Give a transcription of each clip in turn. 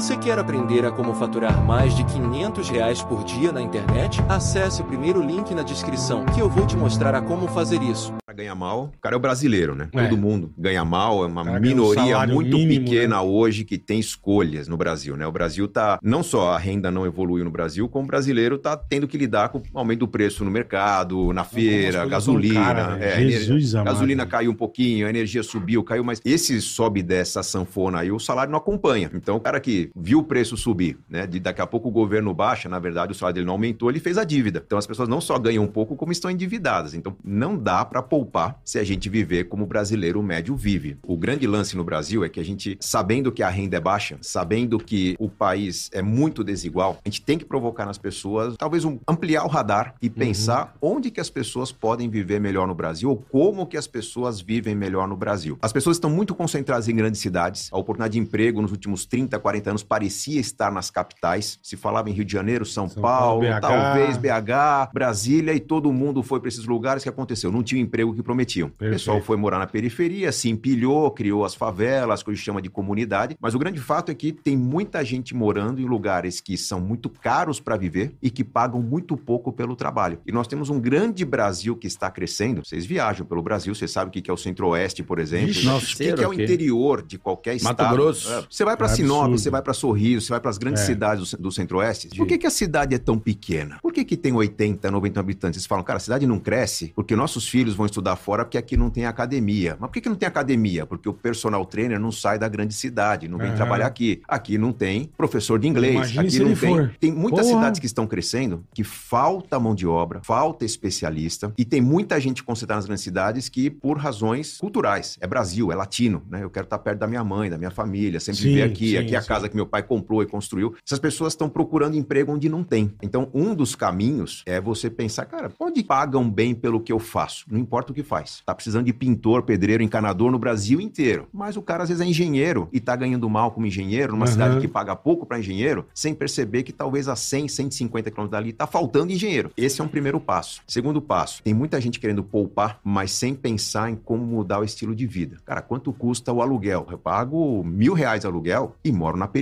Você quer aprender a como faturar mais de 500 reais por dia na internet? Acesse o primeiro link na descrição que eu vou te mostrar a como fazer isso. Ganha mal, o cara é o brasileiro, né? É. Todo mundo ganha mal, é uma cara um minoria salário muito mínimo, pequena né? hoje que tem escolhas no Brasil, né? O Brasil tá, não só a renda não evoluiu no Brasil, como o brasileiro tá tendo que lidar com o aumento do preço no mercado, na feira, gasolina. caras, velho. é, Jesus energia- gasolina caiu um pouquinho, a energia subiu, caiu, mas esse sobe dessa sanfona aí, o salário não acompanha. Então, o cara que viu o preço subir, né? De daqui a pouco o governo baixa, na verdade, o salário dele não aumentou, ele fez a dívida. Então, as pessoas não só ganham um pouco, como estão endividadas. Então, não dá para poupar se a gente viver como o brasileiro médio vive. O grande lance no Brasil é que a gente, sabendo que a renda é baixa, sabendo que o país é muito desigual, a gente tem que provocar nas pessoas, talvez um, ampliar o radar e pensar onde que as pessoas podem viver melhor no Brasil ou como que as pessoas vivem melhor no Brasil. As pessoas estão muito concentradas em grandes cidades. A oportunidade de emprego nos últimos 30, 40 anos parecia estar nas capitais. Se falava em Rio de Janeiro, São, São Paulo, Paulo, BH. talvez BH, Brasília e todo mundo foi para esses lugares. O que aconteceu? Não tinha o emprego que prometiam. O Perfeito. pessoal foi morar na periferia, se empilhou, criou as favelas, que a gente chama de comunidade. Mas o grande fato é que tem muita gente morando em lugares que são muito caros para viver e que pagam muito pouco pelo trabalho. E nós temos um grande Brasil que está crescendo. Vocês viajam pelo Brasil, vocês sabem o que que é o Centro-Oeste, por exemplo. O nossa, que, que é o interior de qualquer Mato estado. Grosso. É, Você vai para É Sinop, você vai para Sorriso, você vai para as grandes É. cidades do, do Centro-Oeste. Por que, que a cidade é tão pequena? Por que, que tem 80, 90 habitantes? Eles falam, cara, a cidade não cresce porque nossos filhos vão estudar fora porque aqui não tem academia. Mas por que, que não tem academia? Porque o personal trainer não sai da grande cidade, não vem trabalhar aqui. Aqui não tem professor de inglês. Imagine aqui se não ele tem. for. Tem muitas cidades que estão crescendo que falta mão de obra, falta especialista e tem muita gente concentrada nas grandes cidades que por razões culturais. É Brasil, é latino, né? Eu quero estar perto da minha mãe, da minha família, sempre Sim, viver aqui, sim, aqui é a sim. casa que meu pai comprou e construiu. Essas pessoas estão procurando emprego onde não tem. Então, um dos caminhos é você pensar, cara, onde pagam bem pelo que eu faço? Não importa o que faz. Tá precisando de pintor, pedreiro, encanador no Brasil inteiro. Mas o cara às vezes é engenheiro e tá ganhando mal como engenheiro numa Aham. cidade que paga pouco para engenheiro, sem perceber que talvez a 100, 150 quilômetros dali tá faltando engenheiro. Esse é um primeiro passo. Segundo passo, tem muita gente querendo poupar, mas sem pensar em como mudar o estilo de vida. Cara, quanto custa o aluguel? Eu pago mil reais aluguel e moro na periferia.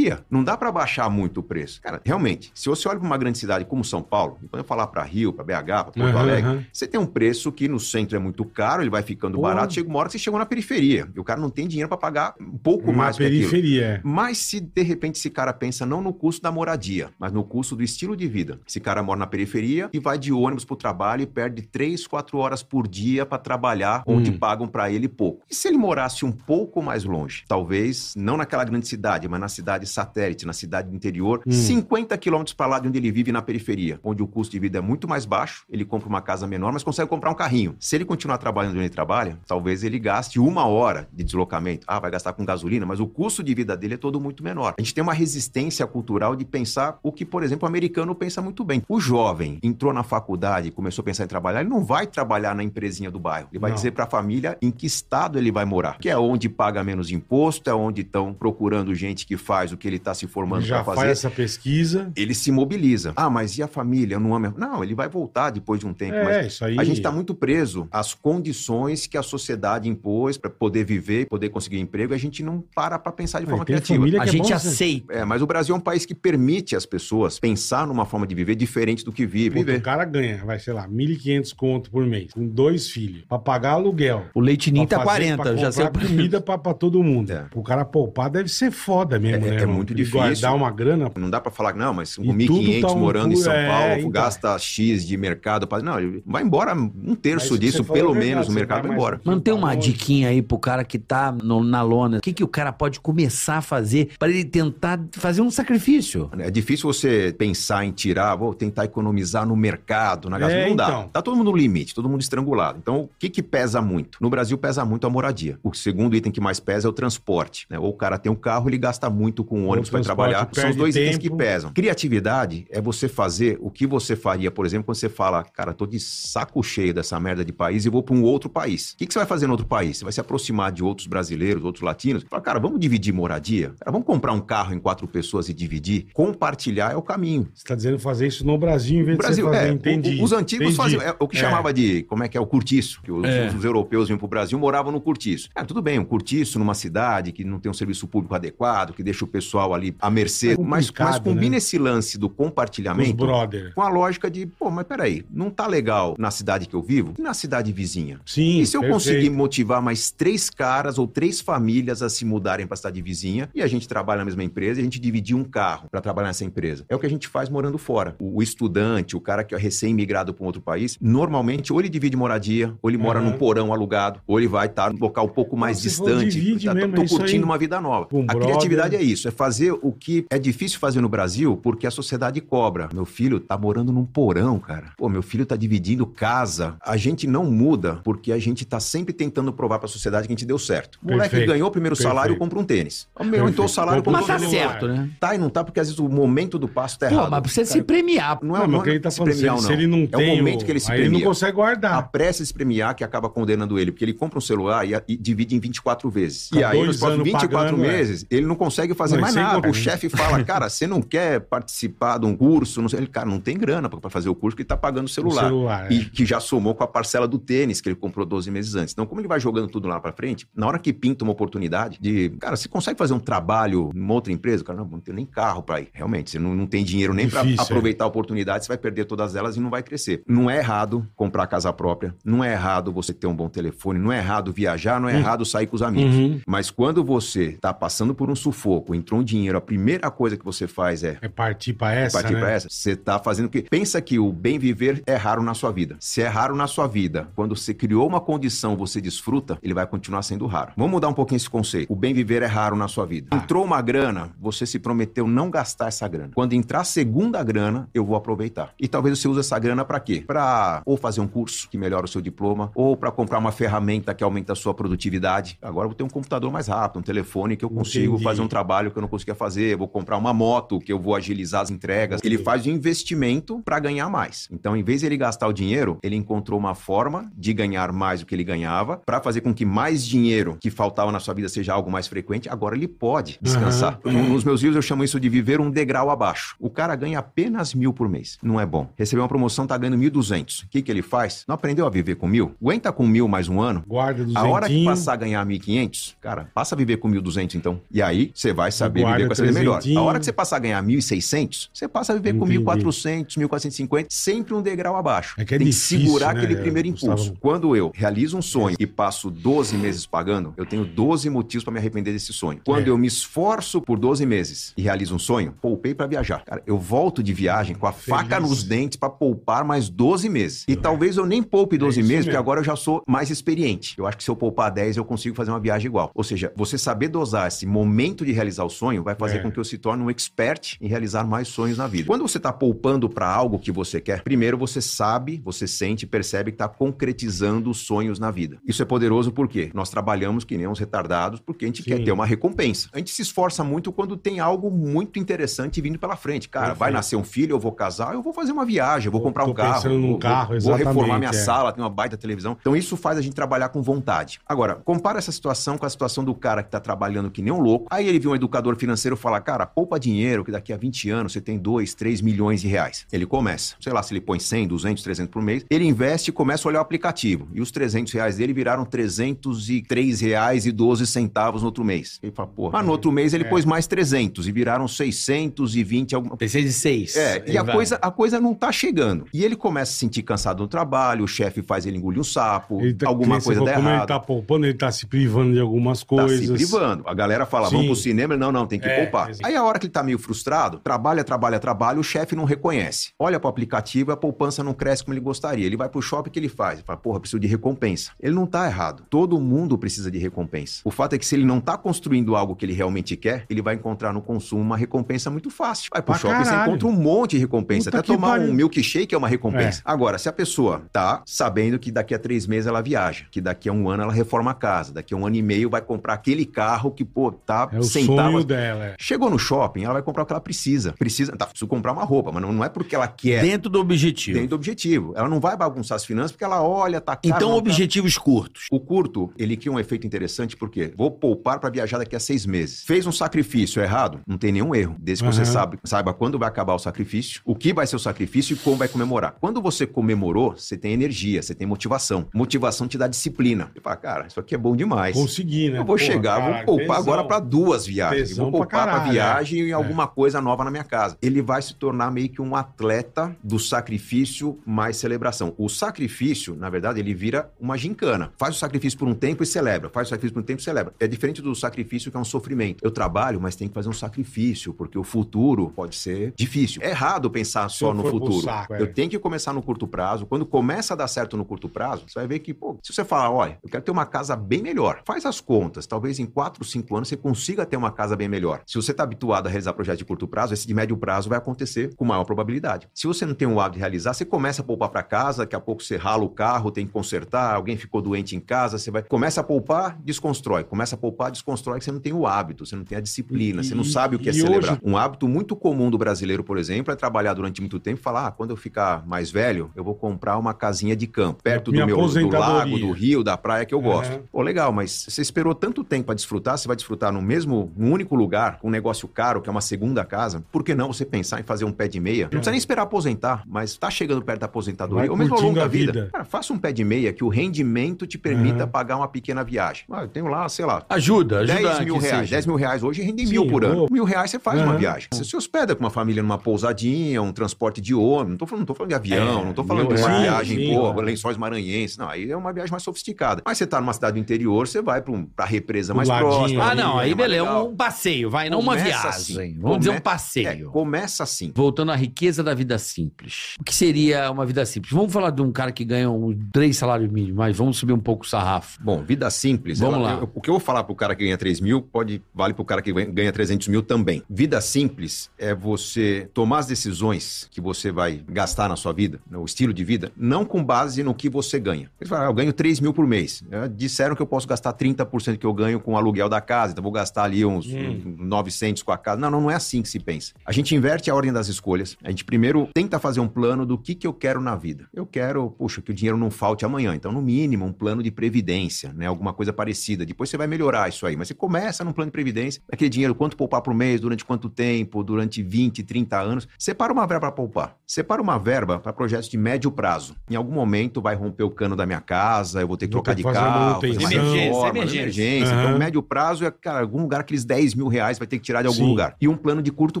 Não dá para baixar muito o preço. Cara, realmente, se você olha para uma grande cidade como São Paulo, e quando eu falar para Rio, para BH, para Porto Aham, Alegre, aham. você tem um preço que no centro é muito caro, ele vai ficando Porra. barato, chega uma hora que você chegou na periferia. E o cara não tem dinheiro para pagar um pouco Na mais periferia, é. Mas se de repente esse cara pensa não no custo da moradia, mas no custo do estilo de vida. Esse cara mora na periferia e vai de ônibus pro trabalho e perde 3, 4 horas por dia para trabalhar onde Hum. pagam para ele pouco. E se ele morasse um pouco mais longe, talvez não naquela grande cidade, mas na cidade satélite, na cidade interior, Hum. 50 quilômetros para lá de onde ele vive na periferia, onde o custo de vida é muito mais baixo, ele compra uma casa menor, mas consegue comprar um carrinho. Se ele continuar trabalhando onde ele trabalha, talvez ele gaste uma hora de deslocamento. Ah, vai gastar com gasolina, mas o custo de vida dele é todo muito menor. A gente tem uma resistência cultural de pensar o que, por exemplo, o americano pensa muito bem. O jovem entrou na faculdade começou a pensar em trabalhar, ele não vai trabalhar na empresinha do bairro. Ele vai Não. dizer para a família em que estado ele vai morar, que é onde paga menos imposto, é onde estão procurando gente que faz o que ele está se formando Ele já para faz fazer essa pesquisa. ele se mobiliza. Ah, mas e a família? Não amo. Não, ele vai voltar depois de um tempo. É, mas isso aí. a gente está muito preso às condições que a sociedade impôs para poder viver, poder conseguir emprego. E a gente não para para pensar de forma criativa. A é gente bom, você- aceita. É, mas o Brasil é um país que permite às pessoas pensar numa forma de viver diferente do que vive. Puta, o Viver. cara ganha, vai, sei lá, 1.500 conto por mês, com dois filhos, pra pagar aluguel. O leite ninho tá fazer- 40, pra já sei. comprar comida pra todo mundo. É. O cara poupar deve ser foda mesmo, É- né? é irmão? muito difícil. Guardar uma grana. Não dá para falar, não, mas com E 1.500 tudo tá um morando em São é, Paulo, então. gasta X de mercado. pra- Não, vai embora um terço disso, pelo é verdade, menos, o mercado vai embora. Mano, tem uma Longe. diquinha aí pro cara que tá no- na lona. O que, que o cara pode começar a fazer para ele tentar fazer um sacrifício? É difícil você pensar em tirar, vou tentar economizar no mercado, na gasolina. É, não dá. então. Tá todo mundo no limite, todo mundo estrangulado. Então, o que que pesa muito? No Brasil pesa muito a moradia. O segundo item que mais pesa é o transporte. Né? Ou o cara tem um carro, ele gasta muito com o ônibus para trabalhar. São os dois itens tempo. que pesam. Criatividade é você fazer o que você faria, por exemplo, quando você fala, cara, tô de saco cheio dessa merda de país e vou para um outro país. O que, que você vai fazer no outro país? Você vai se aproximar de outros brasileiros, outros latinos. Fala, cara, vamos dividir moradia? Cara, vamos comprar um carro em quatro pessoas e dividir? Compartilhar é o caminho. Você tá dizendo fazer isso no Brasil em vez de Brasil, você fazer. é, Entendi. o- os antigos Entendi. faziam é, o que É. chamava de, como é que é, o curtiço, que os, É. os europeus vinham pro Brasil, moravam no curtiço. É, tudo bem, um curtiço numa cidade que não tem um serviço público adequado, que de deixa o pessoal ali à mercê. É mas, mas combina né? esse lance do compartilhamento com a lógica de, pô, mas peraí, não tá legal na cidade que eu vivo? E na cidade vizinha? Sim, E se eu perfeito. conseguir motivar mais três caras ou três famílias a se mudarem para a cidade vizinha e a gente trabalha na mesma empresa e a gente dividir um carro para trabalhar nessa empresa? É o que a gente faz morando fora. O, o estudante, o cara que é recém-imigrado para um outro país, normalmente ou ele divide moradia, ou ele mora Aham. num porão alugado, ou ele vai estar num local um pouco mais for distante. tá, mesmo, tô é curtindo uma vida nova. Com a brother. criatividade é isso, é fazer o que é difícil fazer no Brasil porque a sociedade cobra. Meu filho tá morando num porão, cara. Pô, meu filho tá dividindo casa. A gente não muda porque a gente tá sempre tentando provar pra sociedade que a gente deu certo. O moleque Perfeito. ganhou o primeiro salário, Perfeito. compra um tênis. Aumentou o salário, Compra Mas um tá celular. certo, né? Tá e não tá porque às vezes o momento do passo tá Pô, errado. mas precisa se Cara, premiar. Não é Não, o mas o que ele tá se falando, se, premiar, ele- se ele não É tem o momento que ele se aí ele não premia. consegue guardar. A pressa de se premiar que acaba condenando ele, porque ele compra um celular e, e divide em 24 vezes. Fica e aí, dois nos próximos anos 24 pagando, é. meses, ele não consegue fazer Não, mais nada. contar, O chefe fala, cara, você não quer participar de um curso? Não sei. Ele, cara, não tem grana pra fazer o curso que ele tá pagando o celular. celular, é. E que já somou com a parcela do tênis que ele comprou 12 meses antes. Então, como ele vai jogando tudo lá pra frente, na hora que pinta uma oportunidade de, cara, você consegue fazer um trabalho numa outra empresa? Cara, não, não tem nem carro pra ir. Realmente, você não, não tem dinheiro nem pra Difícil, é. aproveitar a oportunidade, você vai perder todas elas e não vai crescer. Não é errado comprar casa própria, não é errado você ter um bom telefone, não é errado viajar, não é Hum. errado sair com os amigos. Uhum. Mas quando você tá passando por um sufoco, entrou um dinheiro, a primeira coisa que você faz é É partir pra essa, partir né? pra essa, você tá fazendo o quê? Pensa que o bem viver é raro na sua vida. Se é raro na sua vida, quando você criou uma condição, você desfruta, ele vai continuar sendo raro. Vamos mudar um pouquinho esse conceito. O bem viver é raro na sua vida. Entrou uma grana, você se prometeu não gastar essa grana. Quando entrar a segunda grana, eu vou aproveitar. E talvez você use essa grana pra quê? Pra ou fazer um curso que melhora o seu diploma, ou pra comprar uma ferramenta que aumenta a sua produtividade. Agora eu vou ter um computador mais rápido, um telefone que eu consigo Entendi. fazer um trabalho que eu não conseguia fazer, vou comprar uma moto que eu vou agilizar as entregas. Ele faz um investimento para ganhar mais. Então, em vez de ele gastar o dinheiro, ele encontrou uma forma de ganhar mais do que ele ganhava para fazer com que mais dinheiro que faltava na sua vida seja algo mais frequente. Agora ele pode descansar. No- Nos meus livros eu chamo isso de viver um degrau abaixo. O cara ganha apenas mil por mês. Não é bom. Recebeu uma promoção, tá ganhando 1.200. O que, que ele faz? Não aprendeu a viver com mil? Aguenta com mil mais um ano? Guarda dos A hora que passar a ganhar 1.500, cara, passa a viver com 1.200 então. E aí, você vai saber viver com essa vida melhor. A hora que você passar a ganhar 1.600, você passa a viver com Entendi. 1.400, 1.450, sempre um degrau abaixo. É que é Tem difícil, que segurar né, aquele primeiro Gustavo? impulso. Quando eu realizo um sonho e passo 12 meses pagando, eu tenho 12 motivos para me arrepender desse sonho. Quando É. eu me esforço por 12 meses e realizo um sonho, poupei para viajar. Cara, eu volto de viagem com a faca Feliz. nos dentes para poupar mais 12 meses. E talvez eu nem poupe 12 É meses, porque mesmo. agora eu já sou mais experiente. Eu acho que se eu poupar 10, eu consigo fazer uma viagem igual. Ou seja, você saber dosar esse momento de realizar o sonho vai fazer É. com que eu se torne um expert em realizar mais sonhos na vida. Quando você está poupando para algo que você quer, primeiro você sabe, você sente, percebe que está concretizando os sonhos na vida. Isso é poderoso porque nós trabalhamos que nem uns retardados porque a gente Sim. quer ter uma recompensa. A gente se esforça muito quando tem algo muito interessante vindo pela frente. Cara, vai Perfeito. nascer um filho, eu vou casar, eu vou fazer uma viagem, eu vou comprar um carro, vou- carro, vou reformar minha é. sala, tem uma baita televisão. Então isso faz a gente trabalhar com vontade. Agora, compara essa situação com a situação do cara que tá trabalhando que nem um louco. Aí ele viu um educador financeiro falar, cara, poupa dinheiro que daqui a 20 anos você tem 2, 3 milhões de reais. Ele começa, sei lá, se ele põe 100, 200, 300 por mês, ele investe e começa a olhar o aplicativo. E os 300 reais dele viraram 303 reais e 12 centavos no outro mês. Ele fala, pô, mas no outro mês ele É. pôs mais 300 e viraram 620, alguma Tem seis e seis. é, e a Vai. coisa, a coisa não tá chegando. E ele começa a se sentir cansado no trabalho, o chefe faz ele engolir um sapo, tá- alguma coisa falou, dá como errado. ele tá poupando, ele tá se privando de algumas Tá coisas. se privando. A galera fala, Sim. vamos pro cinema. Ele, Não, não, tem que É, poupar. Aí a hora que ele tá meio frustrado, trabalha, trabalha, trabalha, o chefe não reconhece. Olha pro aplicativo e a poupança não cresce como ele gostaria. Ele vai pro shopping, o que ele faz? Ele fala, porra, preciso de recompensa. Ele não tá errado. Todo mundo precisa de recompensa. O fato é que se ele não tá construindo algo que ele realmente quer, ele vai encontrar no consumo uma recompensa muito fácil. Vai pro Pra shopping, você caralho. encontra um monte de recompensa. Puta Até tomar pariu. um milkshake é uma recompensa. Agora, se a pessoa tá sabendo que daqui a três meses ela viaja, que daqui a um ano ela reforma a casa, daqui a um ano e meio vai comprar aquele carro que, pô, tá É centavos- sonho dela. é. Chegou no shopping, ela vai comprar o que ela precisa. Precisa, tá, preciso comprar uma roupa, mas não, não é porque ela quer Dentro do objetivo. dentro do objetivo. Ela não vai bagunçar as finanças porque ela olha, tá caro. Então, não tá- objetivos curtos. o curto, ele cria um efeito interessante porque vou poupar para viajar daqui a seis meses. Fez um sacrifício errado? Não tem nenhum erro. Desde que você Aham. sabe, saiba quando vai acabar o sacrifício, o que vai ser o sacrifício e como vai comemorar. Quando você comemorou, você tem energia, você tem motivação. Motivação te dá disciplina. Você fala, cara, isso aqui é bom demais. Consegui, né? Eu vou Porra, chegar, caralho, vou poupar tesão. agora para duas viagens. Tesão Eu vou pra poupar pra, caralho, viagem e é. alguma coisa nova na minha casa. Ele vai se tornar meio que um atleta do sacrifício mais celebração. O sacrifício, na verdade, ele vira uma gincana. Faz o sacrifício por um tempo e celebra. Faz o sacrifício por um tempo e celebra. É diferente do sacrifício que é um sofrimento. Eu trabalho, mas tem que fazer um sacrifício, porque o futuro pode ser difícil. É errado pensar Se só no futuro. saco, é. Eu tenho que começar no curto prazo. Quando começa a dar certo no curto prazo, você vai ver que, pô, se você falar, olha, eu quero ter uma casa bem melhor, faz as contas. Talvez em 4, 5 anos você consiga ter uma casa bem melhor. Se você está habituado a realizar projetos de curto prazo, esse de médio prazo vai acontecer com maior probabilidade. Se você não tem o hábito de realizar, você começa a poupar para casa, daqui a pouco você rala o carro, tem que consertar, alguém ficou doente em casa, você vai. Começa a poupar, desconstrói. Começa a poupar, desconstrói, que você não tem o hábito, você não tem a disciplina, E- você não sabe o que é celebrar. hoje- Um hábito muito comum do brasileiro, por exemplo, é trabalhar durante muito tempo e falar: ah, quando eu ficar mais velho, eu vou comprar uma casinha de campo, perto Minha do meu do lago, do rio, da praia que eu gosto. Pô, legal, mas você esperou tanto tempo para desfrutar, você vai desfrutar no mesmo, num único lugar, com um negócio caro, que é uma segunda casa. Por que não você pensar em fazer um pé de meia? Não precisa nem esperar aposentar, mas tá chegando perto da aposentadoria, Vai ou mesmo ao longo da vida. vida. Cara, faça um pé de meia que o rendimento te permita Uhum. pagar uma pequena viagem. Ah, eu tenho lá, sei lá, Ajuda, ajuda 10 mil que reais. seja. 10 mil reais hoje rendem Sim, mil por ano. Mil reais você faz uma Uhum. viagem. Você se hospeda com uma família numa pousadinha, um transporte de ônibus. Não tô falando, não tô falando de avião, É, não tô falando de uma reais, viagem, sim, pô, claro. lençóis maranhenses. Não, aí é uma viagem mais sofisticada. Mas você tá numa cidade do interior, você vai pra, um, pra represa mais ladinho próxima. Ah, não, aí é beleza, um passeio, vai, não uma viagem. assim. Vamos dizer um Come- É, passeio. começa assim. Voltando à riqueza da vida simples. O que seria uma vida simples? Vamos falar de um cara que ganha um, três salários mínimos, mas vamos subir um pouco o sarrafo. Bom, vida simples. Vamos ela- lá. eu- o que eu vou falar pro cara que ganha 3 mil, pode, vale pro cara que ganha- ganha 300 mil também. Vida simples é você tomar as decisões que você vai gastar na sua vida, no estilo de vida, não com base no que você ganha. Você fala, ah, eu ganho 3 mil por mês. É, disseram que eu posso gastar 30% que eu ganho com o aluguel da casa, então vou gastar ali uns Hum. 900 com a casa. Não, não, não é assim que se pensa. A gente inverte a ordem das escolhas. A gente primeiro tenta fazer um plano do que, que eu quero na vida. Eu quero, puxa, que o dinheiro não falte amanhã. Então, no mínimo, um plano de previdência, né? Alguma coisa parecida. Depois você vai melhorar isso aí. Mas você começa num plano de previdência, aquele dinheiro, quanto poupar por mês, durante quanto tempo, durante 20, 30 anos. Separa uma verba para poupar. Separa uma verba para projetos de médio prazo. Em algum momento vai romper o cano da minha casa, eu vou ter que trocar de que carro, fazer. Emergência, reforma, emergência. emergência. Aham. Então, médio prazo é, cara, algum lugar aqueles 10 mil reais vai ter que tirar de algum Sim. lugar. E um plano de curto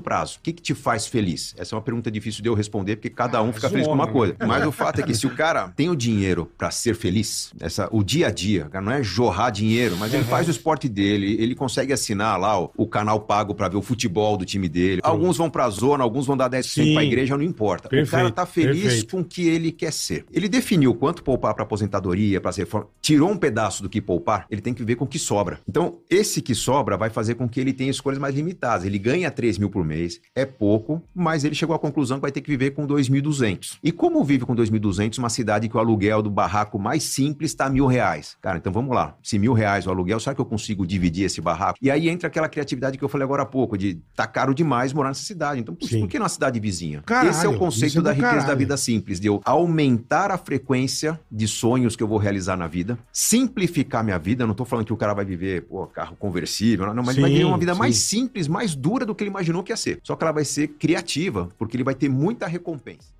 prazo. O que, que te faz feliz? Essa é uma pergunta difícil de eu responder, porque cada um fica feliz com zona, uma coisa. Mas o fato é que se o cara tem o dinheiro pra ser feliz, essa, o dia a dia, cara, não é jorrar dinheiro, mas ele Uhum. faz o esporte dele, ele consegue assinar lá o, o canal pago pra ver o futebol do time dele. Alguns vão pra zona, alguns vão dar 10% Sim. pra igreja, não importa. o Perfeito, cara tá feliz perfeito. com o que ele quer ser. Ele definiu quanto poupar pra aposentadoria, pra reforma, tirou um pedaço do que poupar, ele tem que ver com o que sobra. Então, esse que sobra vai fazer com que ele tenha escolhas mais limitadas. Ele ganha 3 mil por mês, é pouco, mas ele chegou à conclusão que vai ter que viver com 2.200. E como vive com 2.200 uma cidade que o aluguel do barraco mais simples está mil reais? Cara, então vamos lá. Se mil reais o aluguel, será que eu consigo dividir esse barraco? E aí entra aquela criatividade que eu falei agora há pouco, de tá caro demais morar nessa cidade. Então, Sim. por que numa cidade vizinha? Caralho, esse é o isso conceito é da riqueza da caralho. vida simples, de eu aumentar a frequência de sonhos que eu vou realizar na vida, simplificar minha vida. Eu não tô falando que o cara vai viver, pô, carro conversível, não, mas ele vai Sim, viver uma vida mais sim. simples, mais dura do que ele imaginou que ia ser. Só que ela vai ser criativa, porque ele vai ter muita recompensa.